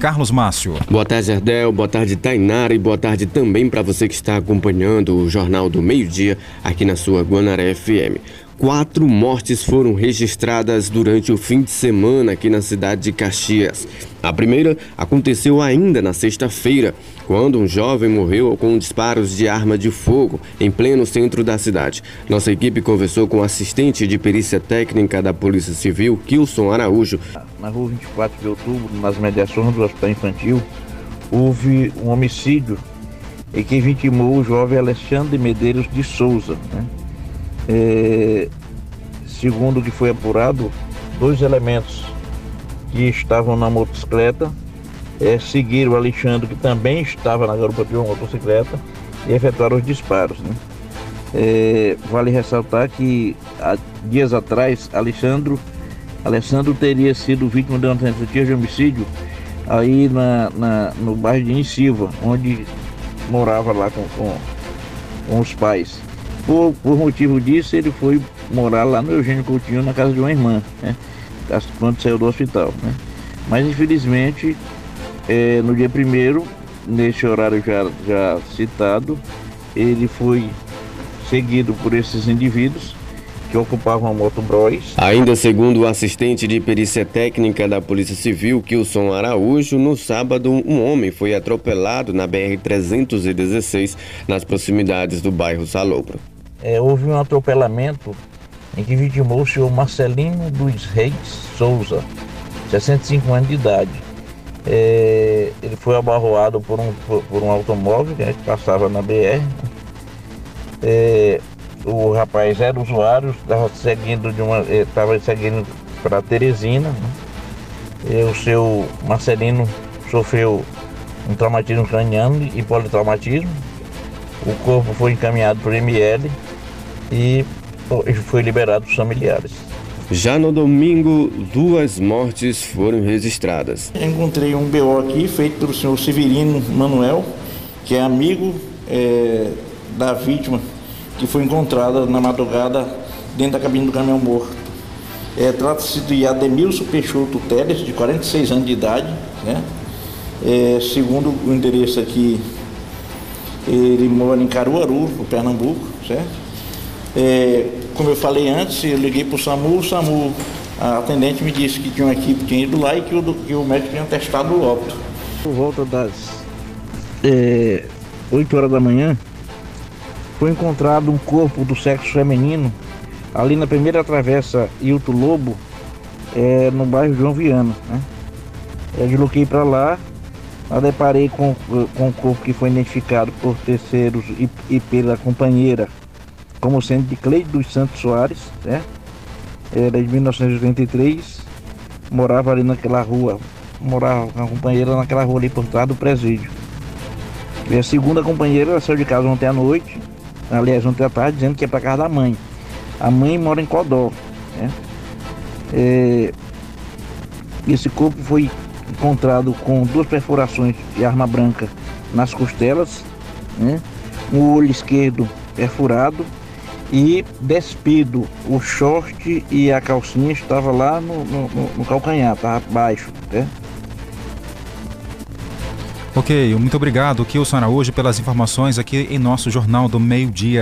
Carlos Márcio. Boa tarde, Ardel. Boa tarde, Tainara. E boa tarde também para você que está acompanhando o Jornal do Meio-Dia aqui na sua Guanaré FM. Quatro mortes foram registradas durante o fim de semana aqui na cidade de Caxias. A primeira aconteceu ainda na sexta-feira, quando um jovem morreu com disparos de arma de fogo em pleno centro da cidade. Nossa equipe conversou com o assistente de perícia técnica da Polícia Civil, Kilson Araújo. Na rua 24 de outubro, nas mediações do Hospital Infantil, houve um homicídio em que vitimou o jovem Alexandre Medeiros de Souza. Né? É, segundo o que foi apurado, dois elementos que estavam na motocicleta é, seguiram o Alexandre, que também estava na garupa de uma motocicleta, e efetuaram os disparos. Né? É, vale ressaltar que há dias atrás, Alexandre, Alessandro teria sido vítima de uma tentativa de homicídio aí na, na, no bairro de Inicilva, onde morava lá com, com, com os pais. Por, por motivo disso, ele foi morar lá no Eugênio Coutinho, na casa de uma irmã, né? quando saiu do hospital. Né? Mas infelizmente, é, no dia primeiro, nesse horário já, já citado, ele foi seguido por esses indivíduos que ocupavam a moto Bros. Ainda segundo o assistente de perícia técnica da Polícia Civil, Kilson Araújo, no sábado um homem foi atropelado na BR-316, nas proximidades do bairro Salobro é, houve um atropelamento em que vitimou o senhor Marcelino dos Reis Souza, 65 anos de idade. É, ele foi abarroado por um, por, por um automóvel né, que passava na BR. É, o rapaz era usuário, estava seguindo de uma. estava é, seguindo para Teresina. Né? o seu Marcelino sofreu um traumatismo craniano e politraumatismo. O corpo foi encaminhado para o ML e foi liberado os familiares. Já no domingo, duas mortes foram registradas. Encontrei um BO aqui feito pelo senhor Severino Manuel, que é amigo é, da vítima, que foi encontrada na madrugada dentro da cabine do caminhão morto. É, Trata-se de Ademilson Peixoto Teles, de 46 anos de idade. Né? É, segundo o endereço aqui, ele mora em Caruaru, no Pernambuco, certo? É, como eu falei antes, eu liguei para o SAMU, o SAMU, a atendente me disse que tinha uma equipe tinha ido lá e que o, que o médico tinha testado o óbito. Por volta das é, 8 horas da manhã, foi encontrado um corpo do sexo feminino ali na primeira travessa Hilton Lobo, é, no bairro João Viana. Né? Eu desloquei para lá, eu deparei com, com o corpo que foi identificado por terceiros e, e pela companheira como sendo de Cleide dos Santos Soares, certo? Era de 1983, morava ali naquela rua, morava com a companheira naquela rua ali por trás do presídio. E a segunda companheira saiu de casa ontem à noite, aliás, ontem à tarde, dizendo que é para casa da mãe. A mãe mora em Codó. Né? É, esse corpo foi encontrado com duas perfurações de arma branca nas costelas, né? um olho esquerdo perfurado e despido. O short e a calcinha estava lá no, no, no calcanhar, estava baixo, né? Ok, muito obrigado, Kilson hoje pelas informações aqui em nosso Jornal do Meio Dia.